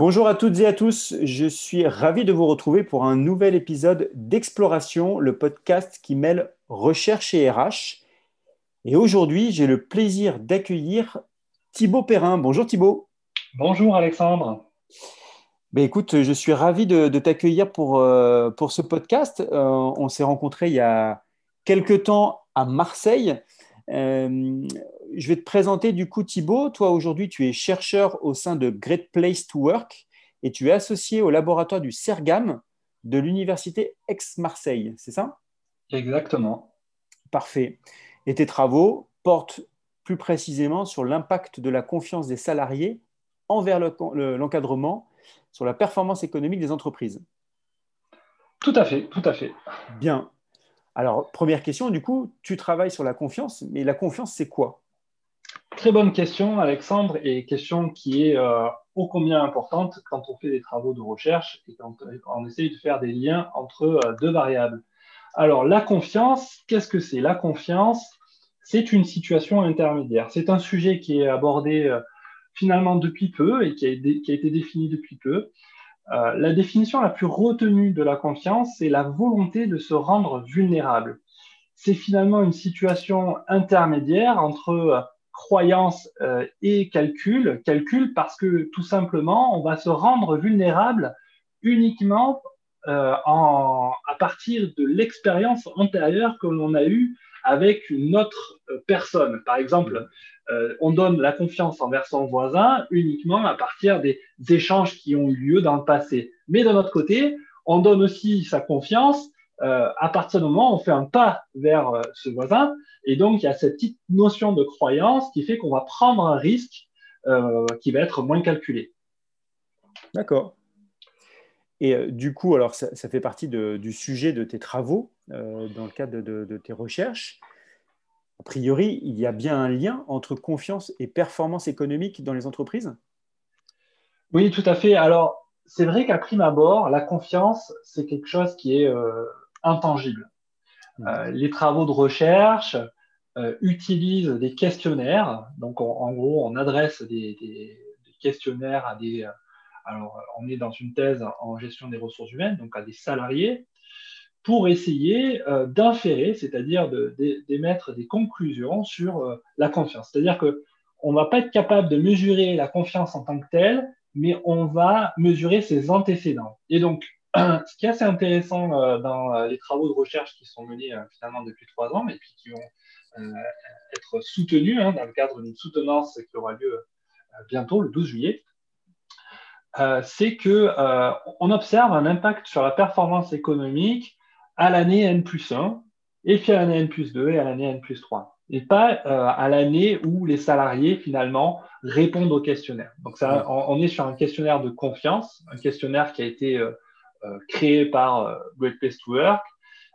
Bonjour à toutes et à tous, je suis ravi de vous retrouver pour un nouvel épisode d'Exploration, le podcast qui mêle recherche et RH. Et aujourd'hui, j'ai le plaisir d'accueillir Thibaut Perrin. Bonjour Thibaut. Bonjour Alexandre. Ben écoute, je suis ravi de, t'accueillir pour, euh, pour ce podcast. Euh, on s'est rencontrés il y a quelques temps à Marseille. Euh, je vais te présenter du coup Thibaut. Toi aujourd'hui, tu es chercheur au sein de Great Place to Work et tu es associé au laboratoire du CERGAM de l'université Aix-Marseille, c'est ça? Exactement. Parfait. Et tes travaux portent plus précisément sur l'impact de la confiance des salariés envers l'encadrement sur la performance économique des entreprises. Tout à fait, tout à fait. Bien. Alors, première question, du coup, tu travailles sur la confiance, mais la confiance, c'est quoi? Très bonne question, Alexandre, et question qui est euh, ô combien importante quand on fait des travaux de recherche et quand on essaye de faire des liens entre euh, deux variables. Alors, la confiance, qu'est-ce que c'est? La confiance, c'est une situation intermédiaire. C'est un sujet qui est abordé euh, finalement depuis peu et qui a, été défini depuis peu. Euh, la définition la plus retenue de la confiance, c'est la volonté de se rendre vulnérable. C'est finalement une situation intermédiaire entre euh, croyance euh, et calcul. Calcul parce que tout simplement, on va se rendre vulnérable uniquement en, à partir de l'expérience antérieure que l'on a eue avec une autre personne. Par exemple, euh, on donne la confiance envers son voisin uniquement à partir des échanges qui ont eu lieu dans le passé. Mais d'un autre côté, on donne aussi sa confiance euh, à partir du moment où on fait un pas vers euh, ce voisin. Et donc, il y a cette petite notion de croyance qui fait qu'on va prendre un risque qui va être moins calculé. D'accord. Et du coup, alors ça, fait partie du sujet de tes travaux dans le cadre de tes recherches a priori, il y a bien un lien entre confiance et performance économique dans les entreprises? Oui, tout à fait. Alors, c'est vrai qu'à prime abord, la confiance, c'est quelque chose qui est euh, intangible. Mmh. Euh, les travaux de recherche euh, utilisent des questionnaires. Donc, en gros, on adresse des, des, questionnaires à des... alors, on est dans une thèse en gestion des ressources humaines, donc à des salariés pour essayer euh, d'inférer, c'est-à-dire d'émettre des conclusions sur euh, la confiance. C'est-à-dire qu'on ne va pas être capable de mesurer la confiance en tant que telle, mais on va mesurer ses antécédents. Et donc, ce qui est assez intéressant euh, dans les travaux de recherche qui sont menés finalement depuis trois ans et puis qui vont être soutenus hein, dans le cadre d'une soutenance qui aura lieu bientôt, le 12 juillet, c'est que on observe un impact sur la performance économique à l'année N plus 1, et puis à l'année N plus 2 et à l'année N plus 3. Et pas euh, à l'année où les salariés, finalement, répondent au questionnaire. Donc, ça, on, est sur un questionnaire de confiance, un questionnaire qui a été euh, euh, créé par Great Place to Work.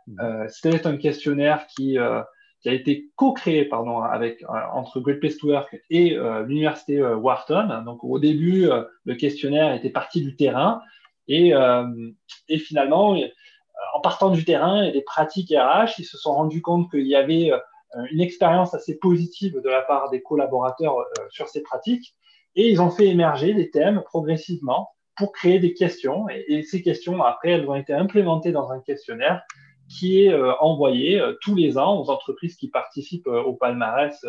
Mmh. C'était un questionnaire qui, qui a été co-créé pardon, avec, entre Great Place to Work et l'université Wharton. Donc, au début, le questionnaire était parti du terrain et, et finalement, en partant du terrain et des pratiques RH, ils se sont rendus compte qu'il y avait euh, une expérience assez positive de la part des collaborateurs euh, sur ces pratiques et ils ont fait émerger des thèmes progressivement pour créer des questions et, ces questions après elles ont été implémentées dans un questionnaire qui est euh, envoyé tous les ans aux entreprises qui participent au palmarès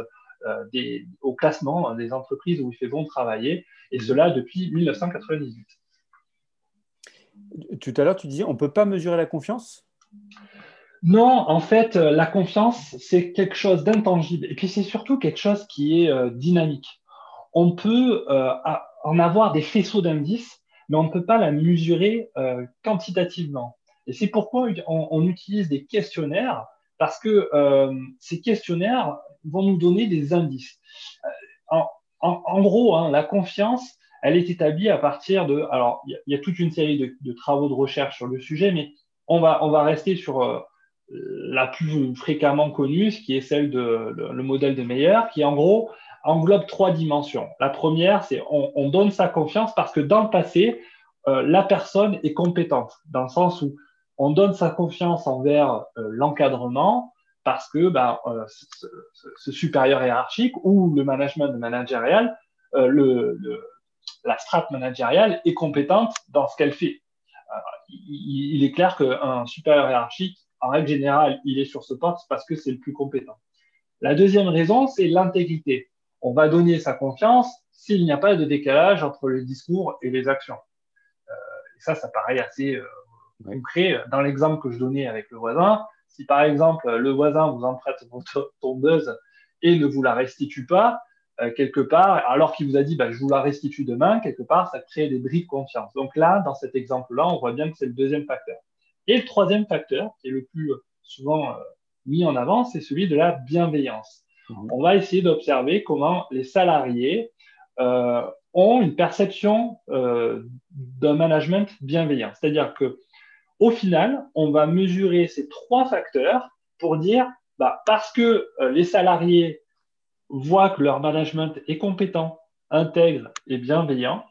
au classement des entreprises où ils fait bon travailler et cela depuis 1998. Tout à l'heure, tu disais, on ne peut pas mesurer la confiance? Non, en fait, euh, la confiance, c'est quelque chose d'intangible. Et puis, c'est surtout quelque chose qui est euh, dynamique. On peut euh, en avoir des faisceaux d'indices, mais on ne peut pas la mesurer quantitativement. Et c'est pourquoi on, utilise des questionnaires, parce que ces questionnaires vont nous donner des indices. En, gros, hein, la confiance, elle est établie à partir de. Alors, il y, a toute une série de, travaux de recherche sur le sujet, mais on va, on va rester sur euh, la plus fréquemment connue, ce qui est celle de le, modèle de Meyer, qui en gros englobe trois dimensions. La première, c'est on, donne sa confiance parce que dans le passé, euh, la personne est compétente, dans le sens où on donne sa confiance envers euh, l'encadrement parce que ben, ce, supérieur hiérarchique ou le management managérial le, la strate managériale est compétente dans ce qu'elle fait. il, est clair qu'un supérieur hiérarchique, en règle générale, il est sur ce poste parce que c'est le plus compétent. La deuxième raison, c'est l'intégrité. On va donner sa confiance s'il n'y a pas de décalage entre le discours et les actions. Euh, et ça, ça paraît assez euh, concret. Dans l'exemple que je donnais avec le voisin, si par exemple le voisin vous emprunte votre tondeuse et ne vous la restitue pas, euh, quelque part, alors qu'il vous a dit bah, je vous la restitue demain, quelque part, ça crée des bris de confiance. Donc là, dans cet exemple-là, on voit bien que c'est le deuxième facteur. Et le troisième facteur, qui est le plus souvent mis en avant, c'est celui de la bienveillance. Mhm. On va essayer d'observer comment les salariés euh, ont une perception euh, d'un management bienveillant. C'est-à-dire que au final, on va mesurer ces trois facteurs pour dire, bah, parce que euh, les salariés voient que leur management est compétent, intègre et bienveillant,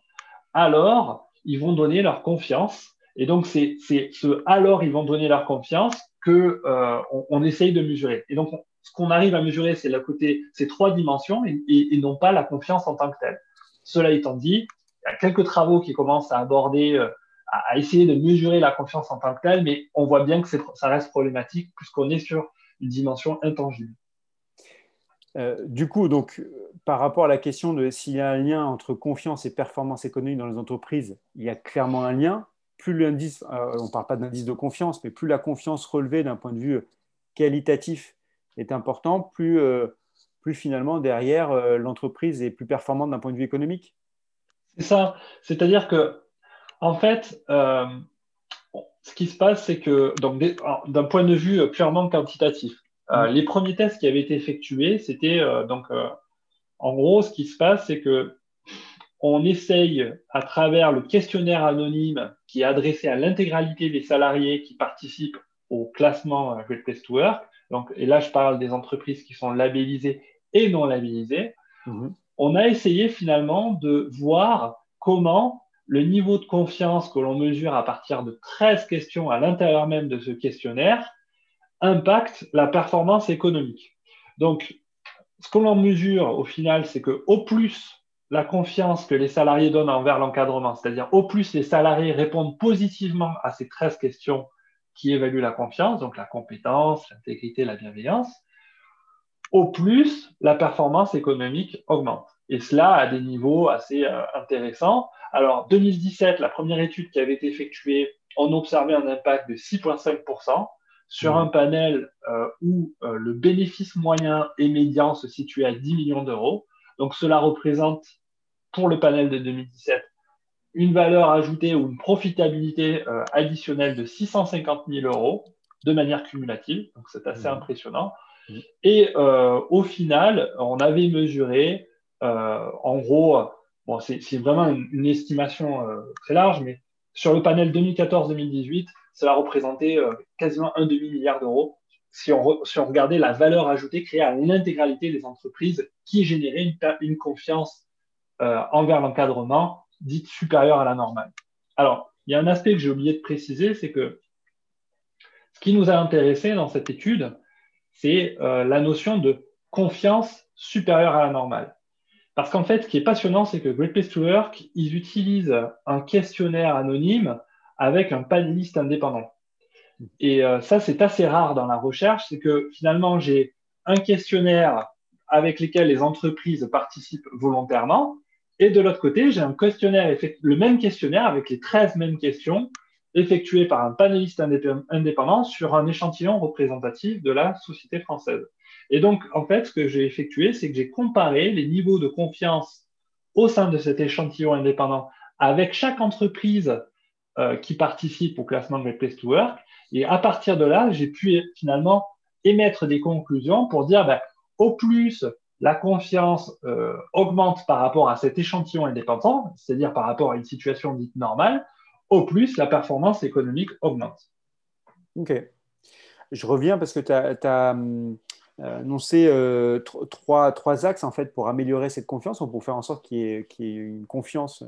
alors ils vont donner leur confiance. Et donc, c'est ce alors ils vont donner leur confiance que on, essaye de mesurer. Et donc, ce qu'on arrive à mesurer, c'est le côté, ces trois dimensions et, non pas la confiance en tant que telle. Cela étant dit, il y a quelques travaux qui commencent à aborder, euh, à, essayer de mesurer la confiance en tant que telle, mais on voit bien que ça reste problématique puisqu'on est sur une dimension intangible. Euh, du coup, donc, par rapport à la question de s'il y a un lien entre confiance et performance économique dans les entreprises, il y a clairement un lien. Plus l'indice, euh, on ne parle pas d'indice de confiance, mais plus la confiance relevée d'un point de vue qualitatif est important, plus, euh, plus finalement derrière euh, l'entreprise est plus performante d'un point de vue économique. C'est ça. C'est-à-dire que, en fait, euh, ce qui se passe, c'est que, d'un point de vue purement quantitatif, mm. les premiers tests qui avaient été effectués, c'était donc, en gros, ce qui se passe, c'est que on essaye, à travers le questionnaire anonyme qui est adressé à l'intégralité des salariés qui participent au classement Great Place to Work, donc, et là je parle des entreprises qui sont labellisées et non labellisées, mhm. on a essayé finalement de voir comment le niveau de confiance que l'on mesure à partir de 13 questions à l'intérieur même de ce questionnaire impacte la performance économique. Donc, ce que l'on mesure au final, c'est que au plus la confiance que les salariés donnent envers l'encadrement, c'est-à-dire au plus les salariés répondent positivement à ces 13 questions qui évalue la confiance, donc la compétence, l'intégrité, la bienveillance, au plus la performance économique augmente. Et cela à des niveaux assez euh, intéressants. Alors, 2017, la première étude qui avait été effectuée, on observait un impact de 6,5% sur mmh. un panel euh, où euh, le bénéfice moyen et médian se situait à 10 millions d'euros. Donc, cela représente pour le panel de 2017 une valeur ajoutée ou une profitabilité euh, additionnelle de 650 000 euros de manière cumulative. Donc, c'est assez mmh. impressionnant. Mmh. Et euh, au final, on avait mesuré, euh, en gros, bon, c'est vraiment une, estimation très large, mais sur le panel 2014-2018, cela représentait quasiment un demi-milliard d'euros si on, si on, regardait la valeur ajoutée créée à l'intégralité des entreprises qui générait une, une confiance envers l'encadrement dite supérieure à la normale. Alors, il y a un aspect que j'ai oublié de préciser, c'est que ce qui nous a intéressé dans cette étude, c'est euh, la notion de confiance supérieure à la normale. Parce qu'en fait, ce qui est passionnant, c'est que Great Place to Work, ils utilisent un questionnaire anonyme avec un panéliste indépendant. Et euh, ça, c'est assez rare dans la recherche, c'est que finalement, j'ai un questionnaire avec lequel les entreprises participent volontairement, et de l'autre côté, j'ai un questionnaire, le même questionnaire avec les 13 mêmes questions effectuées par un panéliste indépendant sur un échantillon représentatif de la société française. Et donc, en fait, ce que j'ai effectué, c'est que j'ai comparé les niveaux de confiance au sein de cet échantillon indépendant avec chaque entreprise euh, qui participe au classement Great Place to Work. Et à partir de là, j'ai pu finalement émettre des conclusions pour dire, ben, au plus la confiance euh, augmente par rapport à cet échantillon indépendant, c'est-à-dire par rapport à une situation dite normale, au plus la performance économique augmente. Ok. Je reviens parce que tu as, euh, annoncé euh, trois, axes en fait pour améliorer cette confiance, pour faire en sorte qu'il y, ait une confiance,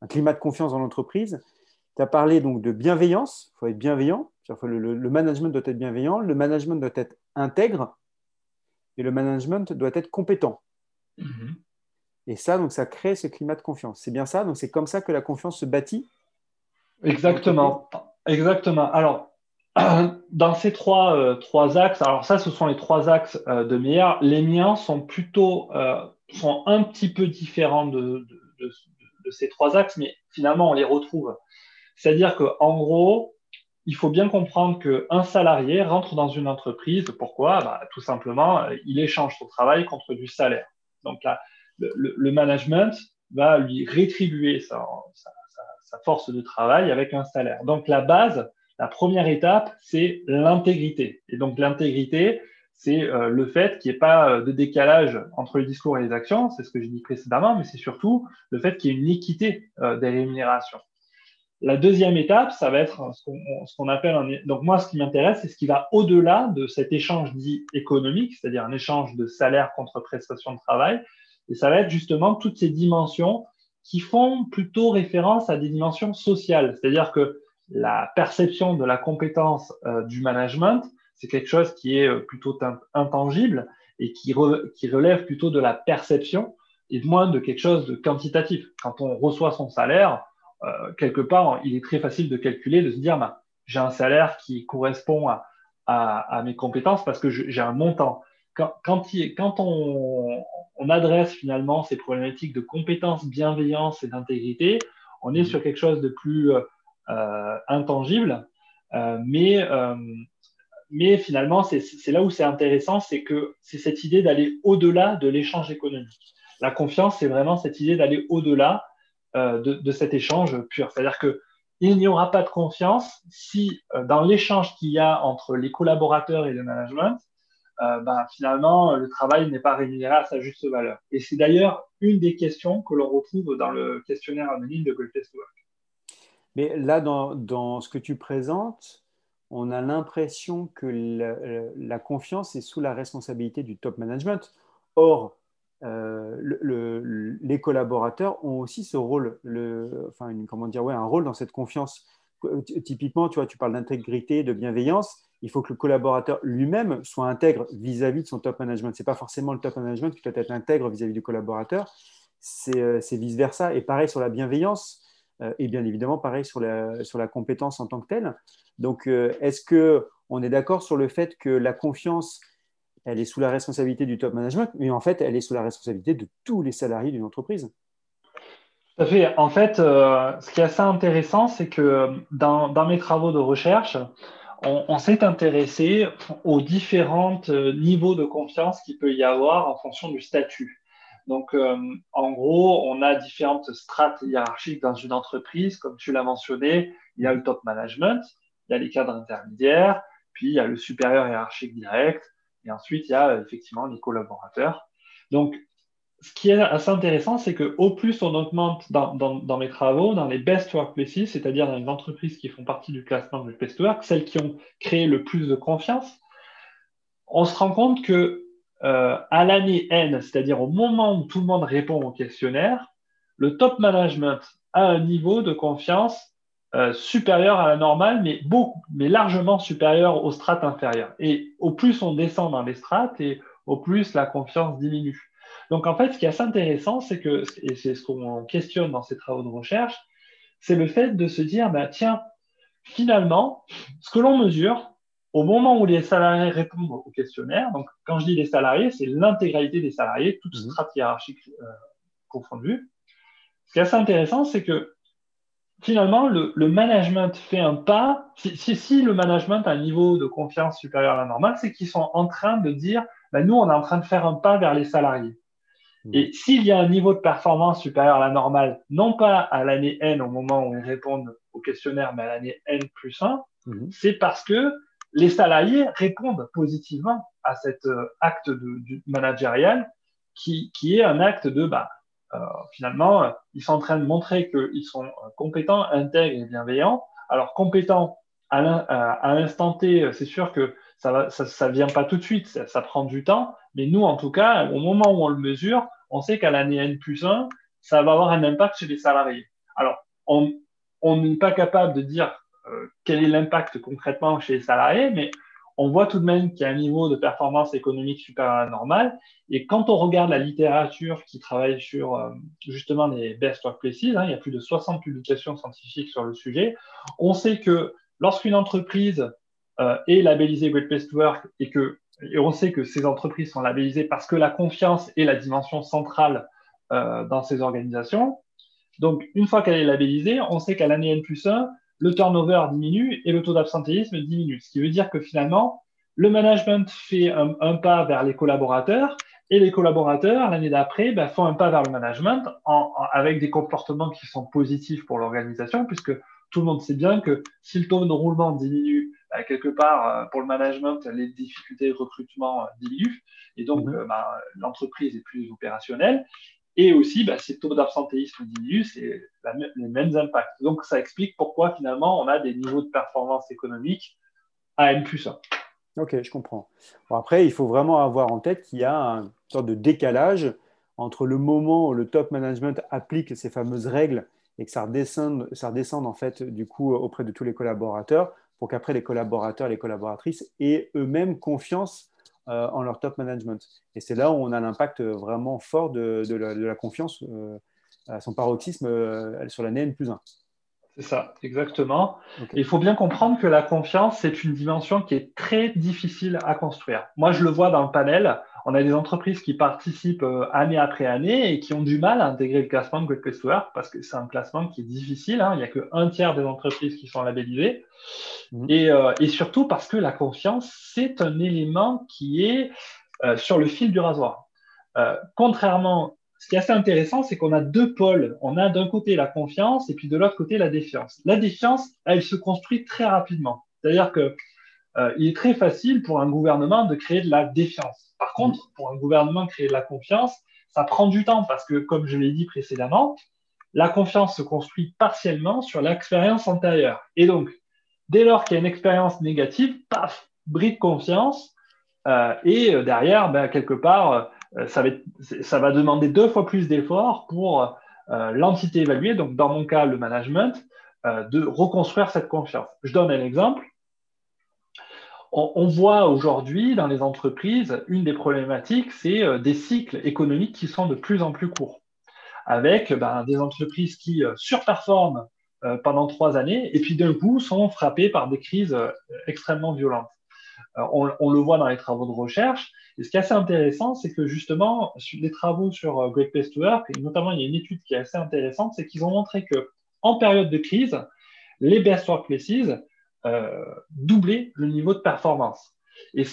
un climat de confiance dans l'entreprise. Tu as parlé donc de bienveillance, il faut être bienveillant, le management doit être bienveillant, le management doit être intègre, et le management doit être compétent. Mhm. Et ça, donc, ça crée ce climat de confiance. C'est bien ça Donc, c'est comme ça que la confiance se bâtit? Exactement. Exactement. Alors, dans ces trois, euh, trois axes, alors ça, ce sont les trois axes euh, de meilleur. Les miens sont plutôt, euh, sont un petit peu différents de, de, de, ces trois axes, mais finalement, on les retrouve. C'est-à-dire qu'en gros, il faut bien comprendre qu'un salarié rentre dans une entreprise. Pourquoi? Bah, Tout simplement, il échange son travail contre du salaire. Donc là, le, management va lui rétribuer sa, force de travail avec un salaire. Donc la base, la première étape, c'est l'intégrité. Et donc l'intégrité, c'est euh, le fait qu'il n'y ait pas euh, de décalage entre le discours et les actions, c'est ce que j'ai dit précédemment, mais c'est surtout le fait qu'il y ait une équité euh, des rémunérations. La deuxième étape, ça va être ce qu'on appelle un... Donc moi, ce qui m'intéresse, c'est ce qui va au-delà de cet échange dit économique, c'est-à-dire un échange de salaire contre prestation de travail, et ça va être justement toutes ces dimensions qui font plutôt référence à des dimensions sociales, c'est-à-dire que la perception de la compétence euh, du management, c'est quelque chose qui est euh, plutôt intangible et qui, qui, relève plutôt de la perception et moins de quelque chose de quantitatif. Quand on reçoit son salaire, euh, quelque part, il est très facile de calculer, de se dire, bah, j'ai un salaire qui correspond à, à, à mes compétences parce que j'ai un montant. Quand, quand, il, quand on, on, adresse finalement ces problématiques de compétences, bienveillance et d'intégrité, on est mmh. sur quelque chose de plus euh, intangible. Euh, mais, euh, mais finalement, c'est là où c'est intéressant, c'est que c'est cette idée d'aller au-delà de l'échange économique. La confiance, c'est vraiment cette idée d'aller au-delà de, de, cet échange pur. C'est-à-dire que il n'y aura pas de confiance si dans l'échange qu'il y a entre les collaborateurs et le management, euh, ben, finalement, le travail n'est pas rémunéré à sa juste valeur. Et c'est d'ailleurs une des questions que l'on retrouve dans le questionnaire anonyme de Great Work. Mais là, dans, ce que tu présentes, on a l'impression que la, confiance est sous la responsabilité du top management. Or, euh, les collaborateurs ont aussi ce rôle, enfin, comment dire, ouais, un rôle dans cette confiance. Typiquement, tu vois, tu parles d'intégrité, de bienveillance. Il faut que le collaborateur lui-même soit intègre vis-à-vis de son top management. Ce n'est pas forcément le top management qui doit être intègre vis-à-vis du collaborateur, c'est vice-versa. Et pareil sur la bienveillance euh, et bien évidemment, pareil sur la, sur la compétence en tant que telle. Donc, euh, est-ce qu'on est d'accord sur le fait que la confiance, elle est sous la responsabilité du top management, mais en fait, elle est sous la responsabilité de tous les salariés d'une entreprise tout à fait. En fait, euh, ce qui est assez intéressant, c'est que dans, dans, mes travaux de recherche, on, s'est intéressé aux différents niveaux de confiance qu'il peut y avoir en fonction du statut. Donc, euh, en gros, on a différentes strates hiérarchiques dans une entreprise. Comme tu l'as mentionné, il y a le top management, il y a les cadres intermédiaires, puis il y a le supérieur hiérarchique direct, et ensuite il y a effectivement les collaborateurs. Donc, ce qui est assez intéressant, c'est qu'au plus on augmente dans, dans, mes travaux, dans les best workplaces, c'est-à-dire dans les entreprises qui font partie du classement du best work, celles qui ont créé le plus de confiance, on se rend compte que euh, à l'année N, c'est-à-dire au moment où tout le monde répond au questionnaire, le top management a un niveau de confiance euh, supérieur à la normale, mais, beaucoup, mais largement supérieur aux strates inférieures. Et au plus on descend dans les strates, et au plus la confiance diminue. Donc en fait, ce qui est assez intéressant, c'est que, et c'est ce qu'on questionne dans ces travaux de recherche, c'est le fait de se dire, bah, tiens, finalement, ce que l'on mesure, au moment où les salariés répondent au questionnaire, donc quand je dis les salariés, c'est l'intégralité des salariés, toute mmh. strate hiérarchique euh, confondue. Ce qui est assez intéressant, c'est que finalement, le, management fait un pas. Si, si, le management a un niveau de confiance supérieur à la normale, c'est qu'ils sont en train de dire, ben, nous, on est en train de faire un pas vers les salariés. Mmh. Et s'il y a un niveau de performance supérieur à la normale, non pas à l'année N au moment où ils répondent au questionnaire, mais à l'année N plus 1, mmh. c'est parce que les salariés répondent positivement à cet euh, acte de, managérial qui, qui, est un acte de, bah, finalement, ils sont en train de montrer qu'ils sont euh, compétents, intègres et bienveillants. Alors, compétents à l'instant T, c'est sûr que ça ne vient pas tout de suite, ça, prend du temps, mais nous, en tout cas, au moment où on le mesure, on sait qu'à l'année N plus 1, ça va avoir un impact sur les salariés. Alors, on n'est pas capable de dire euh, quel est l'impact concrètement chez les salariés, mais on voit tout de même qu'il y a un niveau de performance économique la normale. Et quand on regarde la littérature qui travaille sur euh, justement les best workplaces, hein, il y a plus de 60 publications scientifiques sur le sujet, on sait que lorsqu'une entreprise euh, est labellisée Great Place Work et que et on sait que ces entreprises sont labellisées parce que la confiance est la dimension centrale euh, dans ces organisations. Donc, une fois qu'elle est labellisée, on sait qu'à l'année N plus 1, le turnover diminue et le taux d'absentéisme diminue. Ce qui veut dire que finalement, le management fait un, pas vers les collaborateurs et les collaborateurs, l'année d'après, ben, font un pas vers le management avec des comportements qui sont positifs pour l'organisation, puisque tout le monde sait bien que si le taux de roulement diminue, ben, quelque part, euh, pour le management, les difficultés de recrutement euh, diminuent, et donc mhm. euh, ben, l'entreprise est plus opérationnelle. Et aussi, bah, le taux d'absentéisme diminue, c'est les mêmes impacts. Donc, ça explique pourquoi finalement on a des niveaux de performance économique à N plus 1. Ok, je comprends. après, il faut vraiment avoir en tête qu'il y a une sorte de décalage entre le moment où le top management applique ces fameuses règles et que ça redescende, ça redescende en fait du coup auprès de tous les collaborateurs pour qu'après les collaborateurs les collaboratrices aient eux-mêmes confiance en leur top management. Et c'est là où on a l'impact vraiment fort de, la, confiance euh, à son paroxysme euh, sur l'année N plus 1. C'est ça, exactement. Il faut bien comprendre que la confiance, c'est une dimension qui est très difficile à construire. Moi, je le vois dans le panel on a des entreprises qui participent euh, année après année et qui ont du mal à intégrer le classement de Great Place to Work parce que c'est un classement qui est difficile. Hein. Il n'y a qu'un tiers des entreprises qui sont labellisées. Mmh. Euh, et, surtout parce que la confiance, c'est un élément qui est euh, sur le fil du rasoir. contrairement, ce qui est assez intéressant, c'est qu'on a deux pôles. On a d'un côté la confiance et puis de l'autre côté la défiance. La défiance, elle se construit très rapidement. C'est-à-dire que il est très facile pour un gouvernement de créer de la défiance. Par contre, pour un gouvernement créer de la confiance, ça prend du temps parce que, comme je l'ai dit précédemment, la confiance se construit partiellement sur l'expérience antérieure. Et donc, dès lors qu'il y a une expérience négative, paf, bris de confiance. Euh, et euh, derrière, ben, quelque part, euh, ça, va demander deux fois plus d'efforts pour l'entité évaluée, donc dans mon cas, le management, de reconstruire cette confiance. Je donne un exemple on, voit aujourd'hui dans les entreprises, une des problématiques, c'est euh, des cycles économiques qui sont de plus en plus courts, avec ben, des entreprises qui euh, surperforment euh, pendant trois années et puis d'un coup sont frappées par des crises extrêmement violentes. On, le voit dans les travaux de recherche. Et ce qui est assez intéressant, c'est que justement, les travaux sur Great Place to Work, et notamment il y a une étude qui est assez intéressante, c'est qu'ils ont montré que en période de crise, les best workplaces doubler le niveau de performance. Et,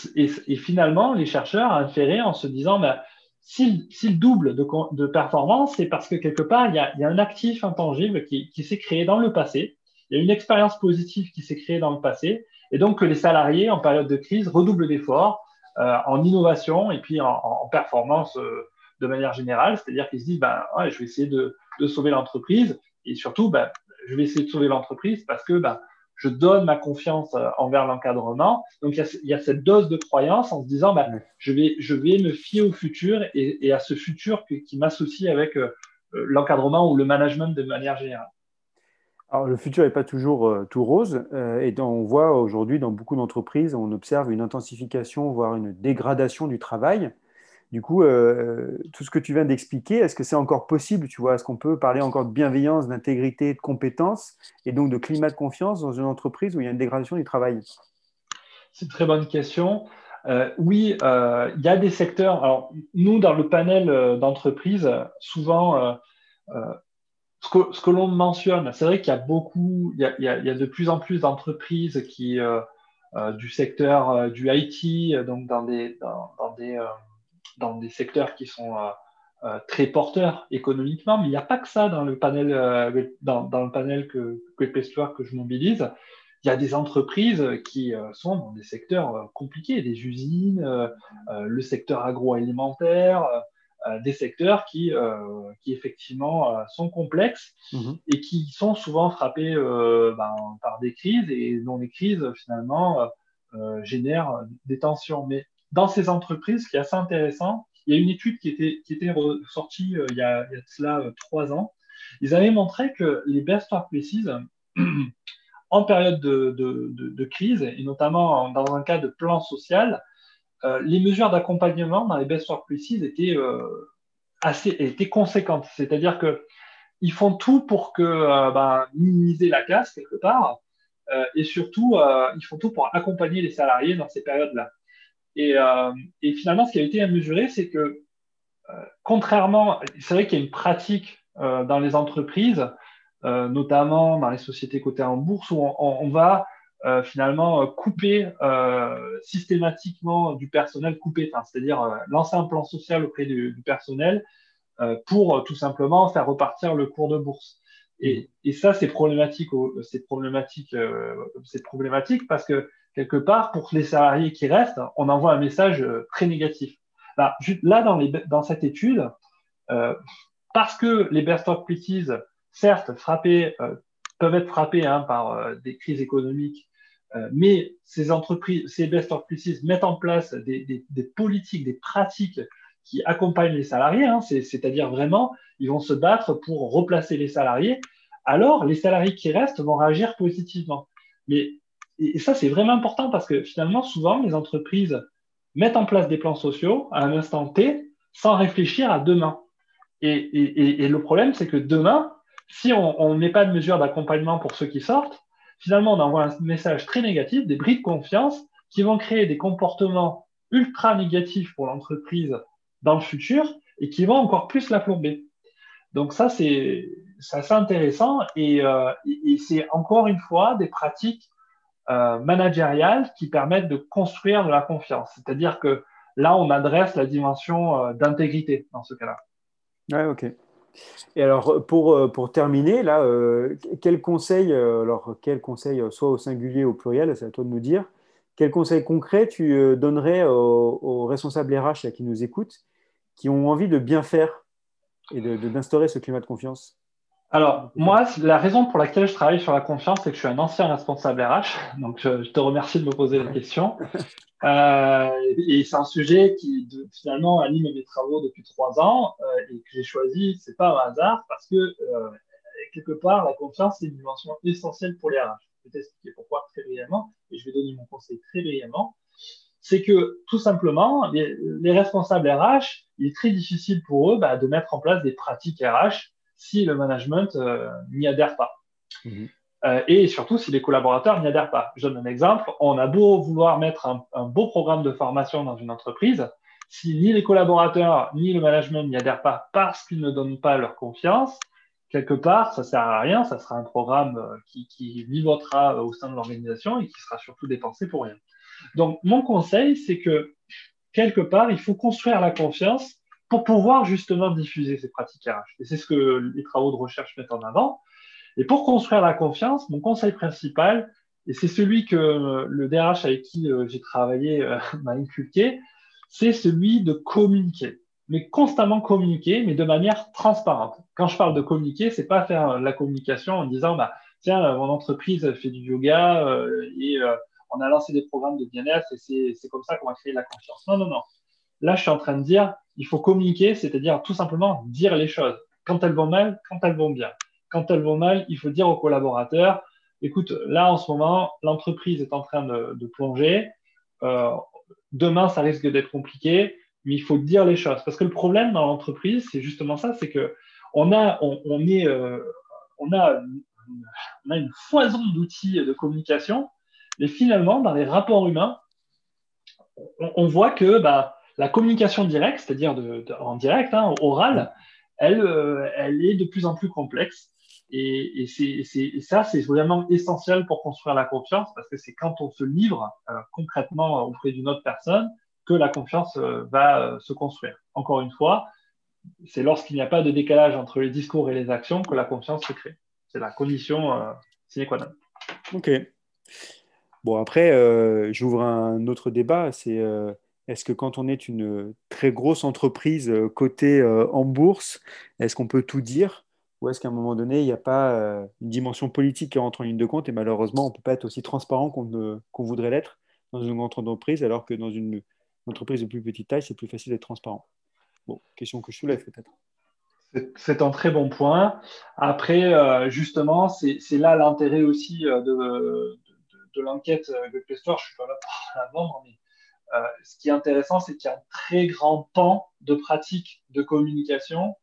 finalement, les chercheurs inféré en se disant, ben, s'il double de, performance, c'est parce que quelque part, il y, a, un actif intangible qui, s'est créé dans le passé, il y a une expérience positive qui s'est créée dans le passé, et donc que les salariés, en période de crise, redoublent d'efforts euh, en innovation et puis en, performance euh, de manière générale, c'est-à-dire qu'ils se disent, ben, je vais essayer de, sauver l'entreprise, et surtout, ben, je vais essayer de sauver l'entreprise parce que ben, je donne ma confiance euh, envers l'encadrement. Donc, il y, a, cette dose de croyance en se disant, bah, je, vais, je vais me fier au futur et, à ce futur qui m'associe avec euh, euh, l'encadrement ou le management de manière générale. Alors, le futur n'est pas toujours tout rose. et on voit aujourd'hui dans beaucoup d'entreprises, on observe une intensification, voire une dégradation du travail. Du coup, euh, tout ce que tu viens d'expliquer, est-ce que c'est encore possible Tu vois, est-ce qu'on peut parler encore de bienveillance, d'intégrité, de compétence et donc de climat de confiance dans une entreprise où il y a une dégradation du travail? C'est une très bonne question. Euh, oui, euh, il y a des secteurs. Alors, nous, dans le panel d'entreprises, souvent, ce que, l'on mentionne, c'est vrai qu'il y a beaucoup, il y a, de plus en plus d'entreprises qui, du secteur du IT, donc dans des, dans des dans des secteurs qui sont euh, euh, très porteurs économiquement, mais il n'y a pas que ça dans le panel, euh, dans, le panel que, que, que je mobilise. Il y a des entreprises qui sont dans des secteurs compliqués, des usines, le secteur agroalimentaire, des secteurs qui, qui effectivement sont complexes mm-hmm. et qui sont souvent frappés ben, par des crises et dont les crises finalement génèrent des tensions. Mais dans ces entreprises, ce qui est assez intéressant, il y a une étude qui était, qui était sortie euh, il, y a, cela euh, trois ans. Ils avaient montré que les best workplaces en période de, crise, et notamment dans un cas de plan social, euh, les mesures d'accompagnement dans les best workplaces étaient assez étaient conséquentes. C'est-à-dire que ils font tout pour que ben, minimiser la casse quelque part, et surtout ils font tout pour accompagner les salariés dans ces périodes-là. Et, et, finalement, ce qui a été à mesurer, c'est que contrairement, c'est vrai qu'il y a une pratique dans les entreprises euh, notamment dans les sociétés cotées en bourse, où on, va euh, finalement euh, couper systématiquement du personnel, couper, c'est-à-dire lancer un plan social auprès du, personnel pour tout simplement faire repartir le cours de bourse. Et, ça, c'est problématique, c'est problématique, c'est problématique parce que quelque part, pour les salariés qui restent, on envoie un message très négatif. Là, dans, cette étude, parce que les best practices certes, euh, peuvent être frappés hein, par euh, des crises économiques, euh, mais ces entreprises, ces best workplaces mettent en place des, politiques, des pratiques qui accompagnent les salariés, hein, c'est-à-dire vraiment, ils vont se battre pour replacer les salariés, alors les salariés qui restent vont réagir positivement. Mais, et, ça, c'est vraiment important parce que finalement, souvent, les entreprises mettent en place des plans sociaux à un instant T sans réfléchir à demain. et le problème, c'est que demain, si on ne met pas de mesures d'accompagnement pour ceux qui sortent, finalement, on envoie un message très négatif, des bris de confiance qui vont créer des comportements ultra négatifs pour l'entreprise dans le futur et qui vont encore plus la plomber. Donc ça, c'est assez intéressant et, euh, c'est encore une fois des pratiques euh, managériales qui permettent de construire de la confiance. C'est-à-dire que là, on adresse la dimension euh, d'intégrité dans ce cas-là. Ouais, ok. Et alors, pour, euh, pour terminer, là, euh, quel conseil, alors quel conseil, soit au singulier ou au pluriel, c'est à toi de nous dire, quel conseil concret tu donnerais aux, responsables RH qui nous écoutent, qui ont envie de bien faire et d'instaurer ce climat de confiance? Alors, moi, la raison pour laquelle je travaille sur la confiance, c'est que je suis un ancien responsable RH. Donc, je, te remercie de me poser la question. Euh, et c'est un sujet qui, finalement, anime mes travaux depuis trois ans euh, et que j'ai choisi, c'est pas un hasard, parce que, euh, quelque part, la confiance, c'est une dimension essentielle pour les RH. Je vais t'expliquer pourquoi très brièvement, et je vais donner mon conseil très brièvement. C'est que, tout simplement, les, responsables RH, il est très difficile pour eux bah, de mettre en place des pratiques RH si le management euh, n'y adhère pas. Mhm. Euh, et surtout si les collaborateurs n'y adhèrent pas. Je donne un exemple. On a beau vouloir mettre un, beau programme de formation dans une entreprise, si ni les collaborateurs ni le management n'y adhèrent pas parce qu'ils ne donnent pas leur confiance, quelque part, ça sert à rien. Ça sera un programme euh, qui, qui vivotera au sein de l'organisation et qui sera surtout dépensé pour rien. Donc, mon conseil, c'est que quelque part, il faut construire la confiance pour pouvoir justement diffuser ces pratiques RH. Et c'est ce que les travaux de recherche mettent en avant. Et pour construire la confiance, mon conseil principal, et c'est celui que le DRH avec qui euh, j'ai travaillé euh, m'a inculqué, c'est celui de communiquer. Mais constamment communiquer, mais de manière transparente. Quand je parle de communiquer, c'est pas faire la communication en disant, bah, tiens, mon entreprise fait du yoga euh, et on a lancé des programmes de bien-être et c'est comme ça qu'on va créer la confiance. Non, non, non. Là, je suis en train de dire, il faut communiquer, c'est-à-dire tout simplement dire les choses. Quand elles vont mal, quand elles vont bien. Quand elles vont mal, il faut dire aux collaborateurs, écoute, là, en ce moment, l'entreprise est en train de, plonger. Euh, demain, ça risque d'être compliqué, mais il faut dire les choses. Parce que le problème dans l'entreprise, c'est justement ça, c'est que on a, on, est, euh, on, a, on a une foison d'outils de communication, mais finalement, dans les rapports humains, on, voit que bah, la communication directe, c'est-à-dire en direct, hein, orale, elle, euh, elle est de plus en plus complexe. Et, ça, c'est vraiment essentiel pour construire la confiance, parce que c'est quand on se livre euh, concrètement auprès d'une autre personne que la confiance euh, va se construire. Encore une fois, c'est lorsqu'il n'y a pas de décalage entre les discours et les actions que la confiance se crée. C'est la condition sine qua non. Ok. Bon, après, j'ouvre un autre débat. C'est est-ce que quand on est une très grosse entreprise euh, cotée euh, en bourse, est-ce qu'on peut tout dire? Ou est-ce qu'à un moment donné, il n'y a pas euh, une dimension politique qui rentre en ligne de compte et malheureusement, on ne peut pas être aussi transparent qu'on voudrait l'être dans une grande entreprise, alors que dans une entreprise de plus petite taille, c'est plus facile d'être transparent? Bon, question que je soulève peut-être. C'est un très bon point. Après, justement, c'est là l'intérêt aussi de, de, l'enquête de Pestor. Je ne suis pas là pour la vendre, mais ce qui est intéressant, c'est qu'il y a un très grand temps de pratique de communication.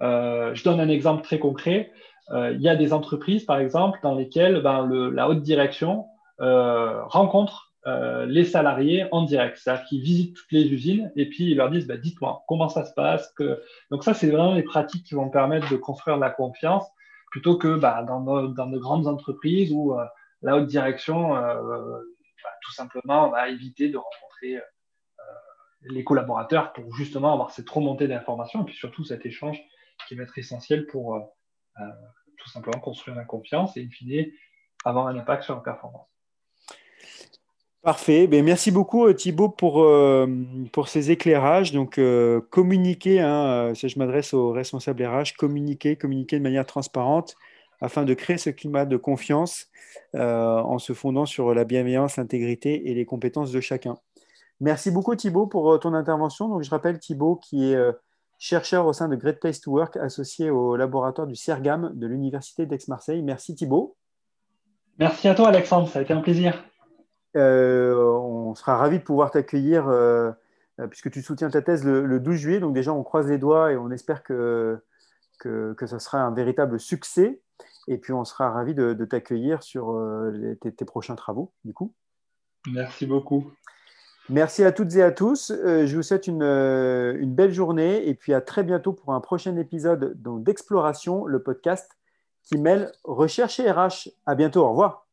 je donne un exemple très concret. il y a des entreprises, par exemple, dans lesquelles ben, la haute direction rencontre euh, les salariés en direct. C'est-à-dire qu'ils visitent toutes les usines et puis ils leur disent bah, Dites-moi, comment ça se passe? Donc, ça, c'est vraiment les pratiques qui vont permettre de construire de la confiance plutôt que bah, dans, de grandes entreprises où euh, la haute direction, euh, tout simplement, va éviter de rencontrer les collaborateurs pour justement avoir cette remontée d'informations et puis surtout cet échange qui va être essentiel pour tout simplement construire la confiance et, in fine, avoir un impact sur la performance. Parfait. Ben, merci beaucoup euh, Thibaut pour, euh, pour ces éclairages. Donc, euh, communiquer, hein, je m'adresse aux responsables RH, communiquer, communiquer de manière transparente afin de créer ce climat de confiance en se fondant sur la bienveillance, l'intégrité et les compétences de chacun. Merci beaucoup Thibaut pour ton intervention. Donc, je rappelle Thibaut qui est chercheur au sein de Great Place to Work associé au laboratoire du CERGAM de l'Université d'Aix-Marseille. Merci Thibaut. Merci à toi Alexandre, ça a été un plaisir. Euh, on sera ravi de pouvoir t'accueillir euh, puisque tu soutiens ta thèse le, 12 juillet. Donc déjà, on croise les doigts et on espère que, que, ce sera un véritable succès. Et puis, on sera ravi de, t'accueillir sur euh, tes, prochains travaux, du coup. Merci beaucoup. Merci à toutes et à tous. je vous souhaite une, une, belle journée et puis à très bientôt pour un prochain épisode d'Exploration, le podcast qui mêle recherche et RH. À bientôt. Au revoir.